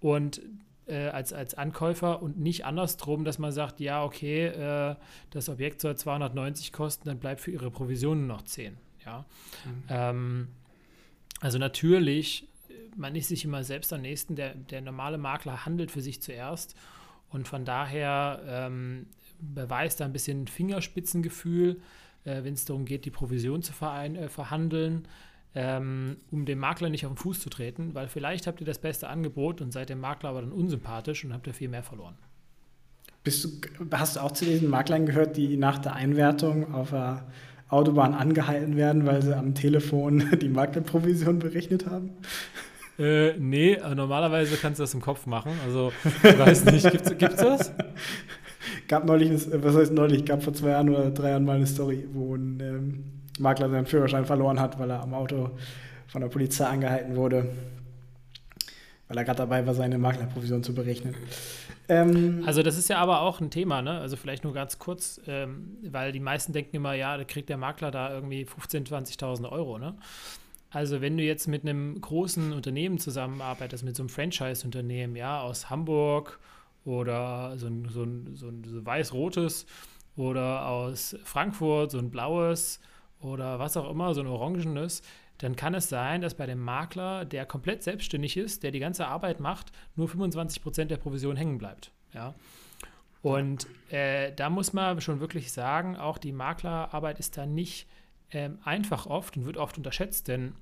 und äh, als, als Ankäufer und nicht andersrum, dass man sagt, ja, okay, äh, das Objekt soll 290 kosten, dann bleibt für Ihre Provision noch 10. Ja? Mhm. Ähm, also natürlich, man ist sich immer selbst am nächsten, der, der normale Makler handelt für sich zuerst und von daher ähm, beweist da ein bisschen Fingerspitzengefühl, äh, wenn es darum geht, die Provision zu verein, äh, verhandeln, ähm, um dem Makler nicht auf den Fuß zu treten, weil vielleicht habt ihr das beste Angebot und seid dem Makler aber dann unsympathisch und habt ihr viel mehr verloren. Bist du, hast du auch zu diesen Maklern gehört, die nach der Einwertung auf der Autobahn angehalten werden, weil sie am Telefon die Maklerprovision berechnet haben? Äh, nee, normalerweise kannst du das im Kopf machen. Also, ich weiß nicht, gibt es das? gab neulich, was heißt neulich, gab vor zwei Jahren oder drei Jahren mal eine Story, wo ein ähm, Makler seinen Führerschein verloren hat, weil er am Auto von der Polizei angehalten wurde, weil er gerade dabei war, seine Maklerprovision zu berechnen. Ähm, also das ist ja aber auch ein Thema, ne? Also vielleicht nur ganz kurz, ähm, weil die meisten denken immer, ja, da kriegt der Makler da irgendwie 15.000, 20.000 Euro, ne? Also wenn du jetzt mit einem großen Unternehmen zusammenarbeitest, mit so einem Franchise-Unternehmen, ja, aus Hamburg oder so ein, so ein, so ein so weiß-rotes oder aus Frankfurt so ein blaues oder was auch immer, so ein orangenes, dann kann es sein, dass bei dem Makler, der komplett selbstständig ist, der die ganze Arbeit macht, nur 25% der Provision hängen bleibt. Ja? Und äh, da muss man schon wirklich sagen, auch die Maklerarbeit ist da nicht ähm, einfach oft und wird oft unterschätzt, denn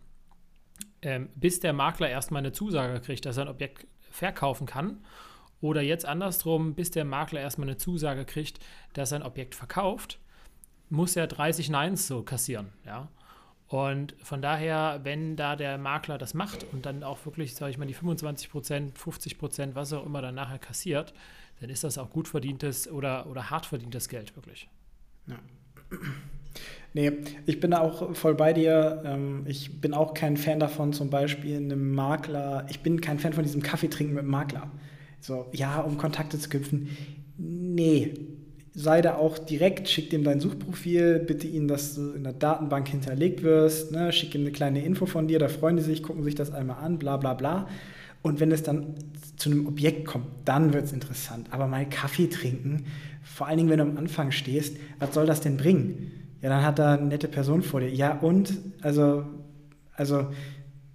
ähm, bis der Makler erstmal eine Zusage kriegt, dass er ein Objekt verkaufen kann oder jetzt andersrum, bis der Makler erstmal eine Zusage kriegt, dass er ein Objekt verkauft, muss er 30 Neins so kassieren. Ja? Und von daher, wenn da der Makler das macht und dann auch wirklich, sage ich mal, die 25 Prozent, 50 Prozent, was auch immer dann nachher kassiert, dann ist das auch gut verdientes oder, oder hart verdientes Geld, wirklich. Ja. Nee, ich bin da auch voll bei dir. Ähm, ich bin auch kein Fan davon, zum Beispiel einem Makler, ich bin kein Fan von diesem Kaffeetrinken mit dem Makler. So, ja, um Kontakte zu knüpfen. Nee, sei da auch direkt, schick ihm dein Suchprofil, bitte ihn, dass du in der Datenbank hinterlegt wirst, ne? schick ihm eine kleine Info von dir, da freuen die sich, gucken sich das einmal an, bla bla bla. Und wenn es dann zu einem Objekt kommt, dann wird es interessant. Aber mal Kaffee trinken, vor allen Dingen, wenn du am Anfang stehst, was soll das denn bringen? Ja, dann hat da eine nette Person vor dir. Ja, und? Also, also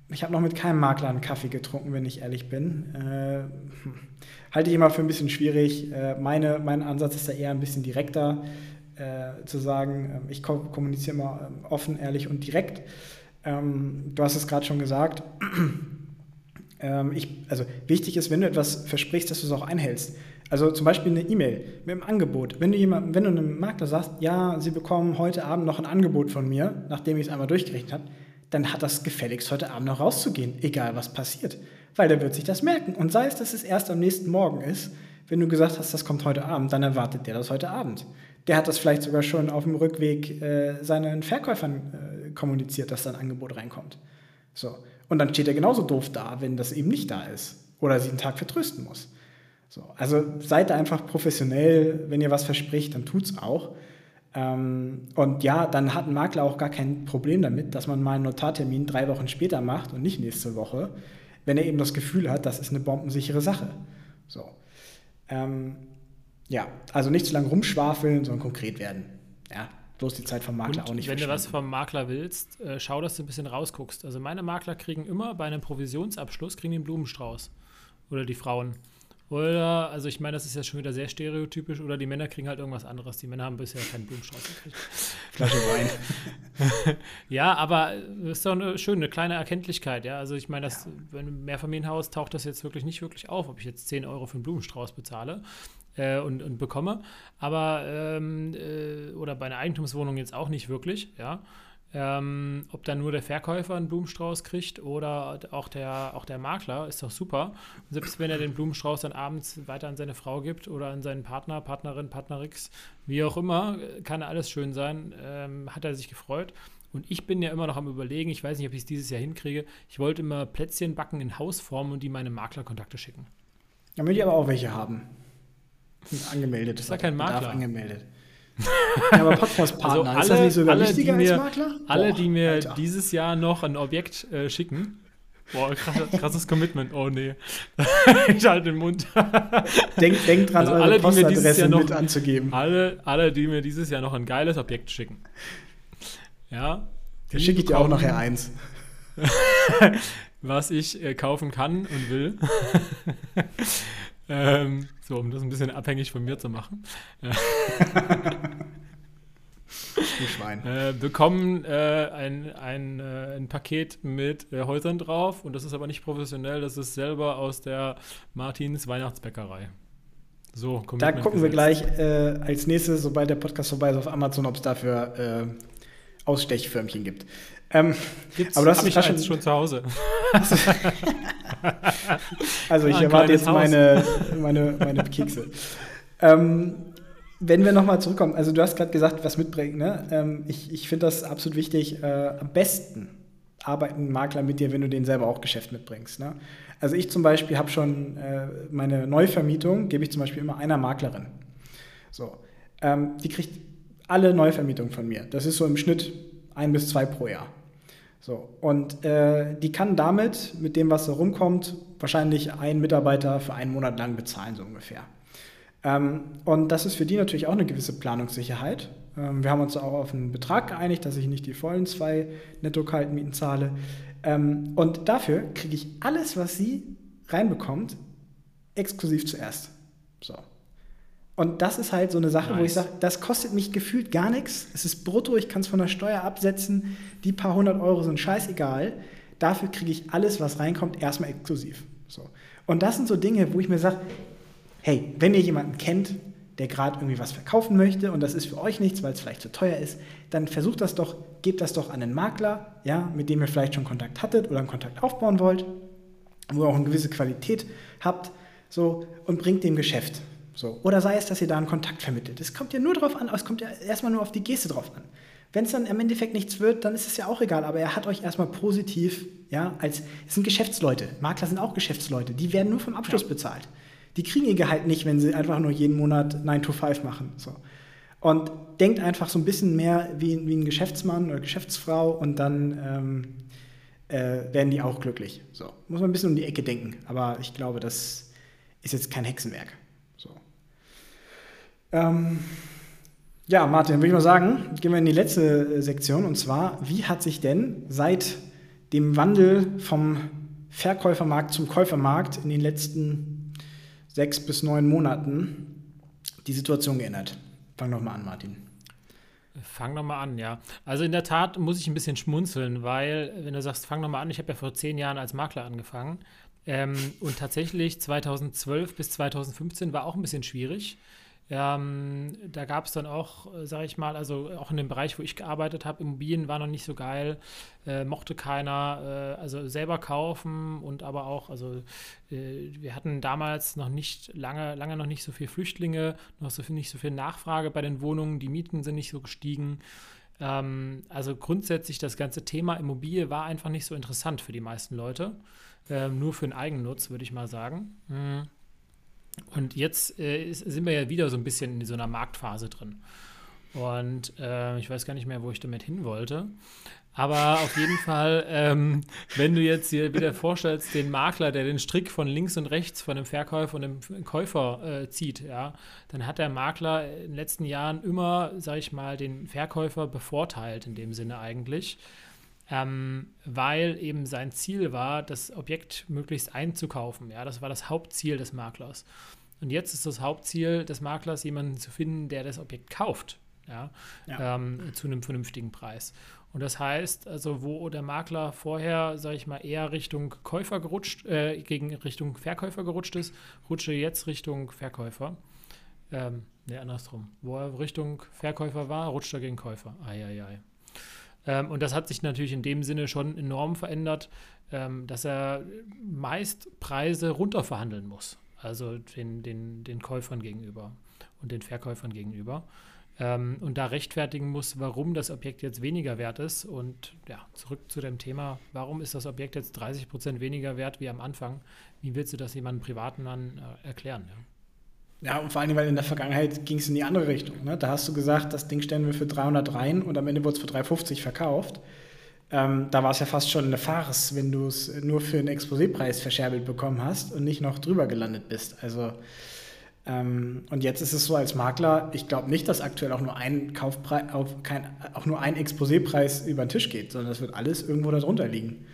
ich habe noch mit keinem Makler einen Kaffee getrunken, wenn ich ehrlich bin. Äh, hm halte ich immer für ein bisschen schwierig. Äh, meine, mein Ansatz ist da eher ein bisschen direkter, äh, zu sagen, äh, ich kommuniziere immer ähm, offen, ehrlich und direkt. Ähm, du hast es gerade schon gesagt. ähm, ich, also wichtig ist, wenn du etwas versprichst, dass du es auch einhältst. Also zum Beispiel eine E-Mail mit einem Angebot. Wenn du, jemand, wenn du einem Makler sagst, ja, sie bekommen heute Abend noch ein Angebot von mir, nachdem ich es einmal durchgerechnet habe, dann hat das gefälligst heute Abend noch rauszugehen, egal was passiert. weil der wird sich das merken. Und sei es, dass es erst am nächsten Morgen ist, wenn du gesagt hast, das kommt heute Abend, dann erwartet der das heute Abend. Der hat das vielleicht sogar schon auf dem Rückweg äh, seinen Verkäufern äh, kommuniziert, dass da ein Angebot reinkommt. So. Und dann steht er genauso doof da, wenn das eben nicht da ist. Oder sie einen Tag vertrösten muss. So. Also seid einfach professionell, wenn ihr was verspricht, dann tut's auch. Ähm, und ja, dann hat ein Makler auch gar kein Problem damit, dass man mal einen Notartermin drei Wochen später macht und nicht nächste Woche, wenn er eben das Gefühl hat, das ist eine bombensichere Sache. So. Ähm, ja, also nicht zu lange rumschwafeln, sondern konkret werden. Ja, bloß die Zeit vom Makler und auch nicht Wenn du was vom Makler willst, äh, schau, dass du ein bisschen rausguckst. Also meine Makler kriegen immer bei einem Provisionsabschluss kriegen den Blumenstrauß. Oder die Frauen. Oder, also ich meine, das ist ja schon wieder sehr stereotypisch, oder die Männer kriegen halt irgendwas anderes. Die Männer haben bisher keinen Blumenstrauß gekriegt. Flasche Wein. ja, aber das ist doch eine schöne, kleine Erkenntlichkeit, ja. Also ich meine, das, ja. wenn im Mehrfamilienhaus taucht das jetzt wirklich nicht wirklich auf, ob ich jetzt 10 Euro für einen Blumenstrauß bezahle äh, und, und bekomme. Aber, ähm, äh, oder bei einer Eigentumswohnung jetzt auch nicht wirklich, ja. Ähm, ob dann nur der Verkäufer einen Blumenstrauß kriegt oder auch der, auch der Makler, ist doch super. Und selbst wenn er den Blumenstrauß dann abends weiter an seine Frau gibt oder an seinen Partner, Partnerin, Partnerix, wie auch immer, kann alles schön sein, ähm, hat er sich gefreut. Und ich bin ja immer noch am Überlegen, ich weiß nicht, ob ich es dieses Jahr hinkriege, ich wollte immer Plätzchen backen in Hausform und die meine Maklerkontakte schicken. Dann will ich aber auch welche haben. Angemeldet. ist ja kein Makler. Angemeldet. Ja, aber Podcast-Partner, also alle, ist das nicht sogar alle, wichtiger die mir, Makler? Alle, die mir Alter. dieses Jahr noch ein Objekt äh, schicken, Boah, krasses Commitment. Oh nee. ich halte den Mund. denk, denk dran, also eure alle, Postadresse noch, mit anzugeben. Alle, alle, die mir dieses Jahr noch ein geiles Objekt schicken. Ja. Da schicke ich dir auch nachher eins. was ich äh, kaufen kann und will. Ähm, so, um das ein bisschen abhängig von mir zu machen. Schwein. Äh, bekommen äh, ein, ein, äh, ein Paket mit äh, Häusern drauf und das ist aber nicht professionell, das ist selber aus der Martins Weihnachtsbäckerei. So, Da gucken gesetzt. wir gleich äh, als nächstes, sobald der Podcast vorbei ist, auf Amazon, ob es dafür äh, Ausstechförmchen gibt. Ähm, aber das ist schon, schon zu Hause. also ich ah, erwarte jetzt meine, meine, meine Kekse. ähm, wenn wir nochmal zurückkommen, also du hast gerade gesagt, was mitbringen. Ne? Ähm, ich ich finde das absolut wichtig. Äh, am besten arbeiten Makler mit dir, wenn du den selber auch Geschäft mitbringst. Ne? Also ich zum Beispiel habe schon äh, meine Neuvermietung, gebe ich zum Beispiel immer einer Maklerin. So, ähm, die kriegt alle Neuvermietungen von mir. Das ist so im Schnitt ein bis zwei pro Jahr. So, und äh, die kann damit, mit dem, was da rumkommt, wahrscheinlich einen Mitarbeiter für einen Monat lang bezahlen, so ungefähr. Ähm, und das ist für die natürlich auch eine gewisse Planungssicherheit. Ähm, wir haben uns auch auf einen Betrag geeinigt, dass ich nicht die vollen zwei Netto-Kaltmieten zahle. Ähm, und dafür kriege ich alles, was sie reinbekommt, exklusiv zuerst. So. Und das ist halt so eine Sache, nice. wo ich sage, das kostet mich gefühlt gar nichts. Es ist brutto, ich kann es von der Steuer absetzen. Die paar hundert Euro sind scheißegal. Dafür kriege ich alles, was reinkommt, erstmal exklusiv. So. Und das sind so Dinge, wo ich mir sage, hey, wenn ihr jemanden kennt, der gerade irgendwie was verkaufen möchte und das ist für euch nichts, weil es vielleicht zu teuer ist, dann versucht das doch, gebt das doch an einen Makler, ja, mit dem ihr vielleicht schon Kontakt hattet oder einen Kontakt aufbauen wollt, wo ihr auch eine gewisse Qualität habt, so, und bringt dem Geschäft. So. Oder sei es, dass ihr da einen Kontakt vermittelt. Es kommt ja nur darauf an, es kommt ja erstmal nur auf die Geste drauf an. Wenn es dann im Endeffekt nichts wird, dann ist es ja auch egal, aber er hat euch erstmal positiv, ja, als, es sind Geschäftsleute, Makler sind auch Geschäftsleute, die werden nur vom Abschluss ja. bezahlt. Die kriegen ihr Gehalt nicht, wenn sie einfach nur jeden Monat 9 to 5 machen. So. Und denkt einfach so ein bisschen mehr wie, wie ein Geschäftsmann oder Geschäftsfrau und dann ähm, äh, werden die auch glücklich. So. Muss man ein bisschen um die Ecke denken, aber ich glaube, das ist jetzt kein Hexenwerk. Ähm, ja, Martin, würde ich mal sagen, gehen wir in die letzte äh, Sektion und zwar, wie hat sich denn seit dem Wandel vom Verkäufermarkt zum Käufermarkt in den letzten sechs bis neun Monaten die Situation geändert? Fang doch mal an, Martin. Fang doch mal an, ja. Also in der Tat muss ich ein bisschen schmunzeln, weil, wenn du sagst, fang doch mal an, ich habe ja vor zehn Jahren als Makler angefangen. Ähm, und tatsächlich 2012 bis 2015 war auch ein bisschen schwierig. Ähm, da gab es dann auch, äh, sage ich mal, also auch in dem Bereich, wo ich gearbeitet habe, Immobilien war noch nicht so geil, äh, mochte keiner, äh, also selber kaufen und aber auch, also äh, wir hatten damals noch nicht lange, lange noch nicht so viele Flüchtlinge, noch so viel, nicht so viel Nachfrage bei den Wohnungen, die Mieten sind nicht so gestiegen. Ähm, also grundsätzlich das ganze Thema Immobilie war einfach nicht so interessant für die meisten Leute, ähm, nur für den Eigennutz, würde ich mal sagen. Mhm. Und jetzt äh, ist, sind wir ja wieder so ein bisschen in so einer Marktphase drin. Und äh, ich weiß gar nicht mehr, wo ich damit hin wollte. Aber auf jeden Fall, ähm, wenn du jetzt dir wieder vorstellst, den Makler, der den Strick von links und rechts von dem Verkäufer und dem Käufer äh, zieht, ja, dann hat der Makler in den letzten Jahren immer, sag ich mal, den Verkäufer bevorteilt in dem Sinne eigentlich ähm, weil eben sein Ziel war, das Objekt möglichst einzukaufen. Ja, das war das Hauptziel des Maklers. Und jetzt ist das Hauptziel des Maklers, jemanden zu finden, der das Objekt kauft, ja, ja. Ähm, zu einem vernünftigen Preis. Und das heißt, also wo der Makler vorher, sage ich mal, eher Richtung Käufer gerutscht, äh, gegen Richtung Verkäufer gerutscht ist, rutscht er jetzt Richtung Verkäufer. Ähm, ne, andersrum. Wo er Richtung Verkäufer war, rutscht er gegen Käufer. Eieiei. Ähm, und das hat sich natürlich in dem Sinne schon enorm verändert, ähm, dass er meist Preise runterverhandeln muss. Also den, den, den Käufern gegenüber und den Verkäufern gegenüber. Ähm, und da rechtfertigen muss, warum das Objekt jetzt weniger wert ist. Und ja, zurück zu dem Thema, warum ist das Objekt jetzt 30 Prozent weniger wert wie am Anfang? Wie willst du das jemandem Privaten dann äh, erklären? Ja? Ja, und vor allem, weil in der Vergangenheit ging es in die andere Richtung. Ne? Da hast du gesagt, das Ding stellen wir für 300 rein und am Ende wurde es für 350 verkauft. Ähm, da war es ja fast schon eine Farce, wenn du es nur für einen Exposépreis verscherbelt bekommen hast und nicht noch drüber gelandet bist. Also, ähm, und jetzt ist es so als Makler, ich glaube nicht, dass aktuell auch nur ein Kaufpreis, auf kein, auch nur ein Exposépreis über den Tisch geht, sondern es wird alles irgendwo darunter liegen.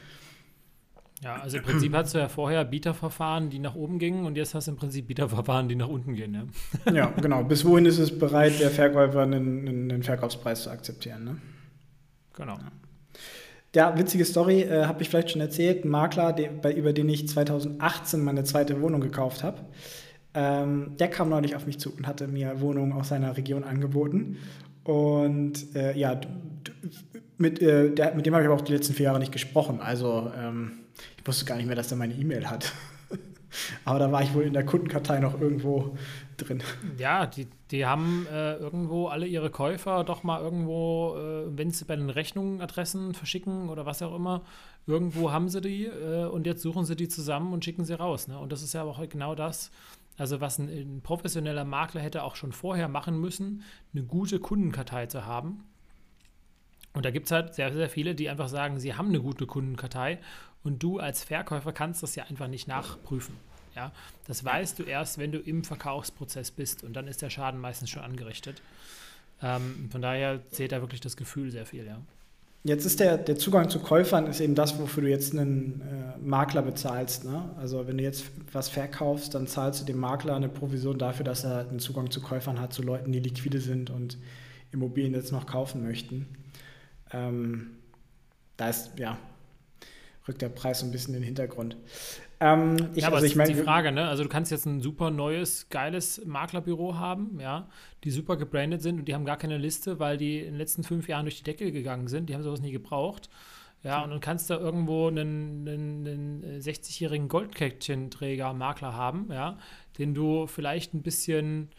Ja, also im Prinzip hast du ja vorher Bieterverfahren, die nach oben gingen und jetzt hast du im Prinzip Bieterverfahren, die nach unten gehen. Ja, ja genau. Bis wohin ist es bereit, der Verkäufer einen, einen Verkaufspreis zu akzeptieren? Ne? Genau. Ja. Ja, witzige Story, äh, habe ich vielleicht schon erzählt. Ein Makler, der, bei, über den ich 2018 meine zweite Wohnung gekauft habe, ähm, der kam neulich auf mich zu und hatte mir Wohnungen aus seiner Region angeboten. Und äh, ja, mit, äh, der, mit dem habe ich aber auch die letzten vier Jahre nicht gesprochen. Also ähm, ich wusste gar nicht mehr, dass er meine E-Mail hat. Aber da war ich wohl in der Kundenkartei noch irgendwo drin. Ja, die, die haben äh, irgendwo alle ihre Käufer doch mal irgendwo, äh, wenn sie bei den Rechnungenadressen verschicken oder was auch immer, irgendwo haben sie die äh, und jetzt suchen sie die zusammen und schicken sie raus. Ne? Und das ist ja auch genau das, also was ein, ein professioneller Makler hätte auch schon vorher machen müssen, eine gute Kundenkartei zu haben. Und da gibt es halt sehr, sehr viele, die einfach sagen, sie haben eine gute Kundenkartei und du als Verkäufer kannst das ja einfach nicht nachprüfen. Ja, das weißt du erst, wenn du im Verkaufsprozess bist und dann ist der Schaden meistens schon angerichtet. Ähm, von daher zählt da wirklich das Gefühl sehr viel, ja. Jetzt ist der, der Zugang zu Käufern ist eben das, wofür du jetzt einen äh, Makler bezahlst. Ne? Also wenn du jetzt was verkaufst, dann zahlst du dem Makler eine Provision dafür, dass er einen Zugang zu Käufern hat, zu Leuten, die liquide sind und Immobilien jetzt noch kaufen möchten. Ähm, da ist, ja, rückt der Preis so ein bisschen in den Hintergrund. Ähm, ich, ja, aber also ich meine, die Frage, ne? Also du kannst jetzt ein super neues, geiles Maklerbüro haben, ja, die super gebrandet sind und die haben gar keine Liste, weil die in den letzten fünf Jahren durch die Decke gegangen sind. Die haben sowas nie gebraucht. Ja, und dann kannst du irgendwo einen, einen, einen 60-jährigen Goldkettchenträger Makler haben, ja, den du vielleicht ein bisschen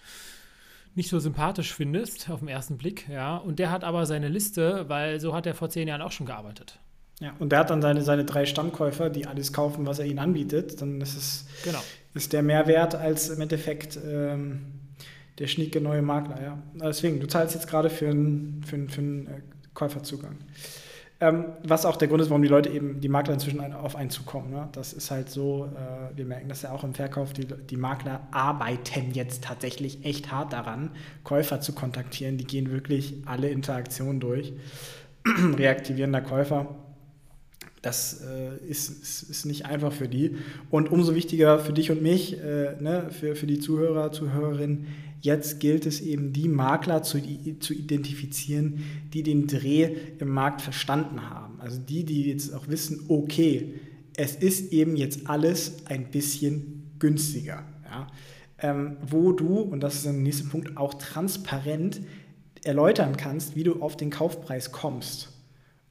nicht so sympathisch findest auf den ersten Blick, ja. Und der hat aber seine Liste, weil so hat er vor zehn Jahren auch schon gearbeitet. Ja, und der hat dann seine, seine drei Stammkäufer, die alles kaufen, was er ihnen anbietet. Dann ist es genau. ist der Mehrwert als im Endeffekt ähm, der schnieke neue Makler. Ja. Deswegen, du zahlst jetzt gerade für einen für für einen äh, Käuferzugang. Ähm, was auch der Grund ist, warum die Leute eben, die Makler inzwischen auf einen zukommen. Ne? Das ist halt so, äh, wir merken das ja auch im Verkauf, die, die Makler arbeiten jetzt tatsächlich echt hart daran, Käufer zu kontaktieren. Die gehen wirklich alle Interaktionen durch, reaktivieren der Käufer das äh, ist, ist, ist, nicht einfach für die. Und umso wichtiger für dich und mich, äh, ne, für, für die Zuhörer, Zuhörerinnen, jetzt gilt es eben, die Makler zu, zu identifizieren, die den Dreh im Markt verstanden haben. Also die, die jetzt auch wissen, okay, es ist eben jetzt alles ein bisschen günstiger. Ja? ähm, wo du, und das ist der nächste Punkt, auch transparent erläutern kannst, wie du auf den Kaufpreis kommst.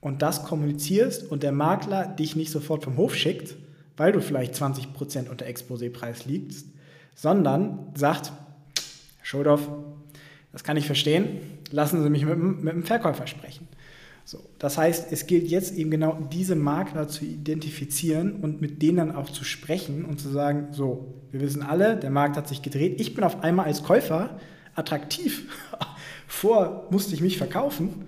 Und das kommunizierst und der Makler dich nicht sofort vom Hof schickt, weil du vielleicht 20% unter Exposépreis liegst, sondern sagt, Schuldorf, das kann ich verstehen, lassen Sie mich mit, mit dem Verkäufer sprechen. So, das heißt, es gilt jetzt eben genau diese Makler zu identifizieren und mit denen dann auch zu sprechen und zu sagen, so, wir wissen alle, der Markt hat sich gedreht, ich bin auf einmal als Käufer attraktiv. Vor musste ich mich verkaufen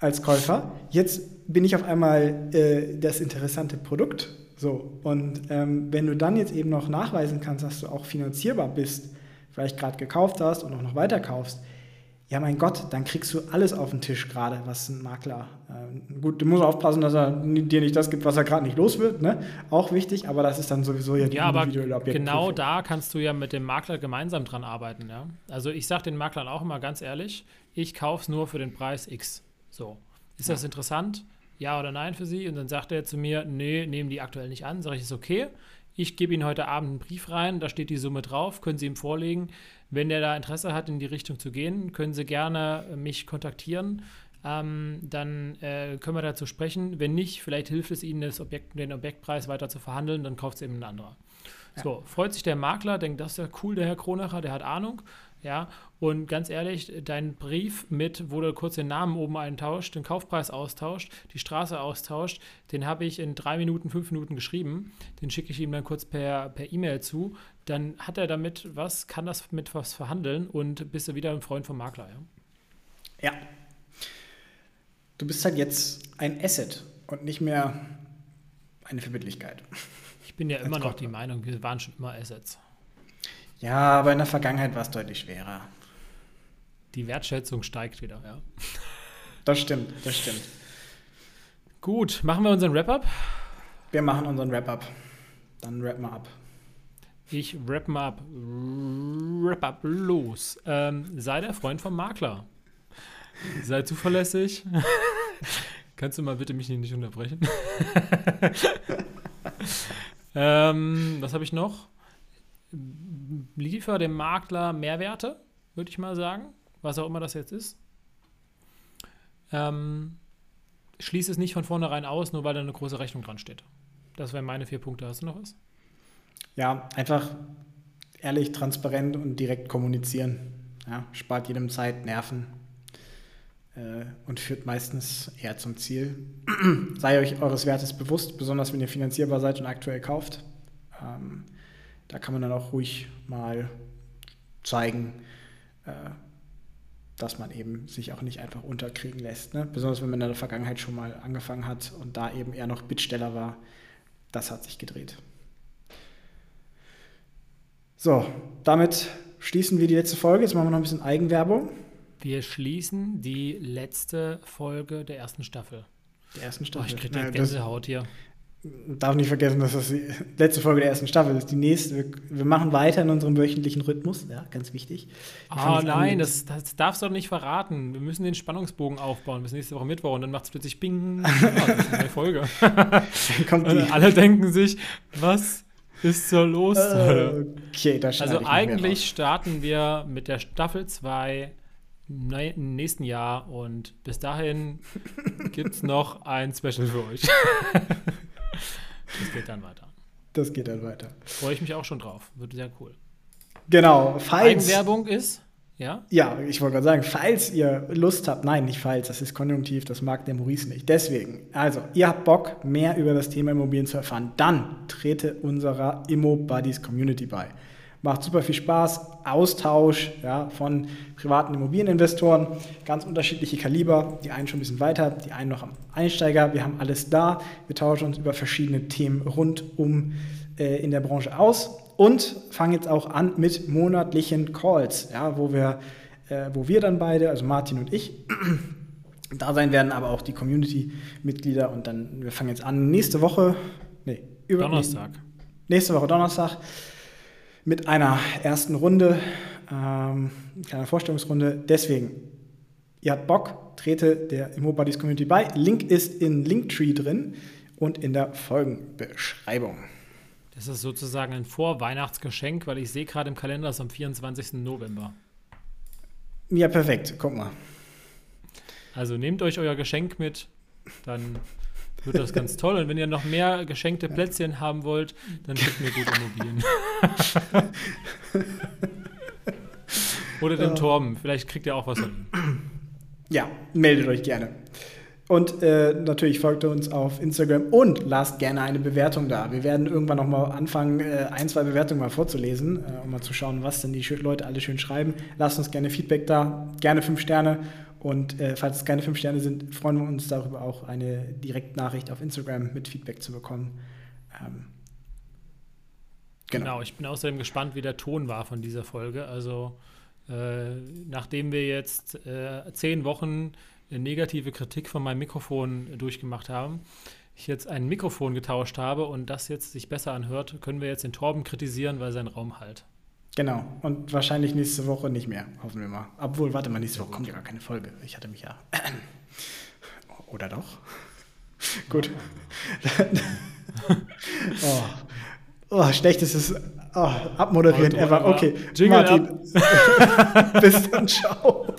als Käufer, jetzt bin ich auf einmal äh, das interessante Produkt. So, und ähm, wenn du dann jetzt eben noch nachweisen kannst, dass du auch finanzierbar bist, vielleicht gerade gekauft hast und auch noch weiter kaufst, ja mein Gott, dann kriegst du alles auf den Tisch gerade, was ein Makler, äh, gut, du musst aufpassen, dass er dir nicht das gibt, was er gerade nicht los wird, ne? auch wichtig, aber das ist dann sowieso ja die ja, individuelle aber genau da kannst du ja mit dem Makler gemeinsam dran arbeiten, ja. Also ich sage den Maklern auch immer ganz ehrlich, ich kaufe es nur für den Preis X, so. Ist das interessant? Ja oder nein für Sie? Und dann sagt er zu mir, nee, nehmen die aktuell nicht an. Sage ich, ist okay. Ich gebe Ihnen heute Abend einen Brief rein, da steht die Summe drauf, können Sie ihm vorlegen. Wenn der da Interesse hat, in die Richtung zu gehen, können Sie gerne mich kontaktieren. Ähm, dann äh, können wir dazu sprechen. Wenn nicht, vielleicht hilft es Ihnen, das Objekt, den Objektpreis weiter zu verhandeln, dann kauft es eben ein anderer. Ja. So, freut sich der Makler, denkt, das ist ja cool, der Herr Kronacher, der hat Ahnung. Ja, und ganz ehrlich, dein Brief mit, wo du kurz den Namen oben eintauscht, den Kaufpreis austauscht, die Straße austauscht, den habe ich in drei Minuten, fünf Minuten geschrieben. Den schicke ich ihm dann kurz per E-Mail per zu. Dann hat er damit was, kann das mit was verhandeln und bist du wieder ein Freund vom Makler. Ja. ja. Du bist halt jetzt ein Asset und nicht mehr eine Verbindlichkeit. Ich bin ja immer noch die Meinung, wir waren schon immer Assets. Ja, aber in der Vergangenheit war es deutlich schwerer. Die Wertschätzung steigt wieder, ja. Das stimmt, das stimmt. Gut, machen wir unseren Wrap-Up? Wir machen unseren Wrap-Up. Dann rappen wir ab. Ich wrap mal ab. Wrap up los. Ähm, sei der Freund vom Makler. Sei zuverlässig. Kannst du mal bitte mich nicht unterbrechen? ähm, was habe ich noch? Liefer dem Makler Mehrwerte, würde ich mal sagen, was auch immer das jetzt ist. Ähm, schließe es nicht von vornherein aus, nur weil da eine große Rechnung dran steht. Das wären meine vier Punkte. Hast du noch was? Ja, einfach ehrlich, transparent und direkt kommunizieren. Ja, spart jedem Zeit, Nerven äh, und führt meistens eher zum Ziel. Sei euch eures Wertes bewusst, besonders wenn ihr finanzierbar seid und aktuell kauft. Ähm, da kann man dann auch ruhig mal zeigen, äh, dass man eben sich auch nicht einfach unterkriegen lässt. Ne? Besonders wenn man in der Vergangenheit schon mal angefangen hat und da eben eher noch Bittsteller war. Das hat sich gedreht. So, damit schließen wir die letzte Folge. Jetzt machen wir noch ein bisschen Eigenwerbung. Wir schließen die letzte Folge der ersten Staffel. Der ersten Staffel. Oh, ich kriege ja, Gänsehaut hier darf nicht vergessen, dass das die letzte Folge der ersten Staffel ist. Die nächste, wir, wir machen weiter in unserem wöchentlichen Rhythmus, ja, ganz wichtig. Ah, oh, nein, das, das, darfst du doch nicht verraten. Wir müssen den Spannungsbogen aufbauen bis nächste Woche Mittwoch und dann macht es plötzlich Bing. Oh, das ist eine Folge. alle denken sich, was ist so los? Okay, das Also eigentlich starten wir mit der Staffel 2 im nächsten Jahr und bis dahin gibt es noch ein Special für euch. Das geht dann weiter. Das geht dann weiter. Freue ich mich auch schon drauf. Wird sehr cool. Genau. Falls Eigenwerbung ist, ja? Ja, ich wollte gerade sagen, falls ihr Lust habt, nein, nicht falls, das ist konjunktiv, das mag der Maurice nicht. Deswegen, also, ihr habt Bock, mehr über das Thema Immobilien zu erfahren, dann trete unserer Immo Buddies Community bei. Macht super viel Spaß. Austausch ja, von privaten Immobilieninvestoren, ganz unterschiedliche Kaliber. Die einen schon ein bisschen weiter, die einen noch am Einsteiger. Wir haben alles da. Wir tauschen uns über verschiedene Themen rund um äh, in der Branche aus und fangen jetzt auch an mit monatlichen Calls, ja, wo wir, äh, wo wir dann beide, also Martin und ich, da sein werden, aber auch die Community-Mitglieder. Und dann, wir fangen jetzt an nächste Woche, nee, über Donnerstag. Nächste Woche Donnerstag mit einer ersten Runde, ähm, kleiner Vorstellungsrunde. Deswegen, ihr habt Bock, trete der Immobuddies Community bei. Link ist in Linktree drin und in der Folgenbeschreibung. Das ist sozusagen ein Vorweihnachtsgeschenk, weil ich sehe gerade im Kalender, es ist am 24. November. Ja, perfekt. Guck mal. Also nehmt euch euer Geschenk mit, dann wird das ganz toll. Und wenn ihr noch mehr geschenkte Plätzchen haben wollt, dann schickt mir gute Immobilien. Oder den Torben, vielleicht kriegt ihr auch was hin. Ja, meldet euch gerne. Und äh, natürlich folgt uns auf Instagram und lasst gerne eine Bewertung da. Wir werden irgendwann noch mal anfangen, äh, ein, zwei Bewertungen mal vorzulesen, äh, um mal zu schauen, was denn die Leute alle schön schreiben. Lasst uns gerne Feedback da, gerne fünf Sterne. Und äh, falls es keine fünf Sterne sind, freuen wir uns darüber auch, eine Direktnachricht auf Instagram mit Feedback zu bekommen. Ähm, genau. genau, ich bin außerdem gespannt, wie der Ton war von dieser Folge. Also äh, nachdem wir jetzt äh, zehn Wochen negative Kritik von meinem Mikrofon durchgemacht haben, ich jetzt ein Mikrofon getauscht habe und das jetzt sich besser anhört, können wir jetzt den Torben kritisieren, weil sein Raum halt. Genau, und wahrscheinlich nächste Woche nicht mehr, hoffen wir mal. Obwohl, warte mal, nächste Woche kommt ja gar keine Folge. Ich hatte mich ja. Oder doch? Gut. oh. oh, schlechtestes oh, Abmoderieren ever. Okay, Jingle Martin. Bis dann, ciao.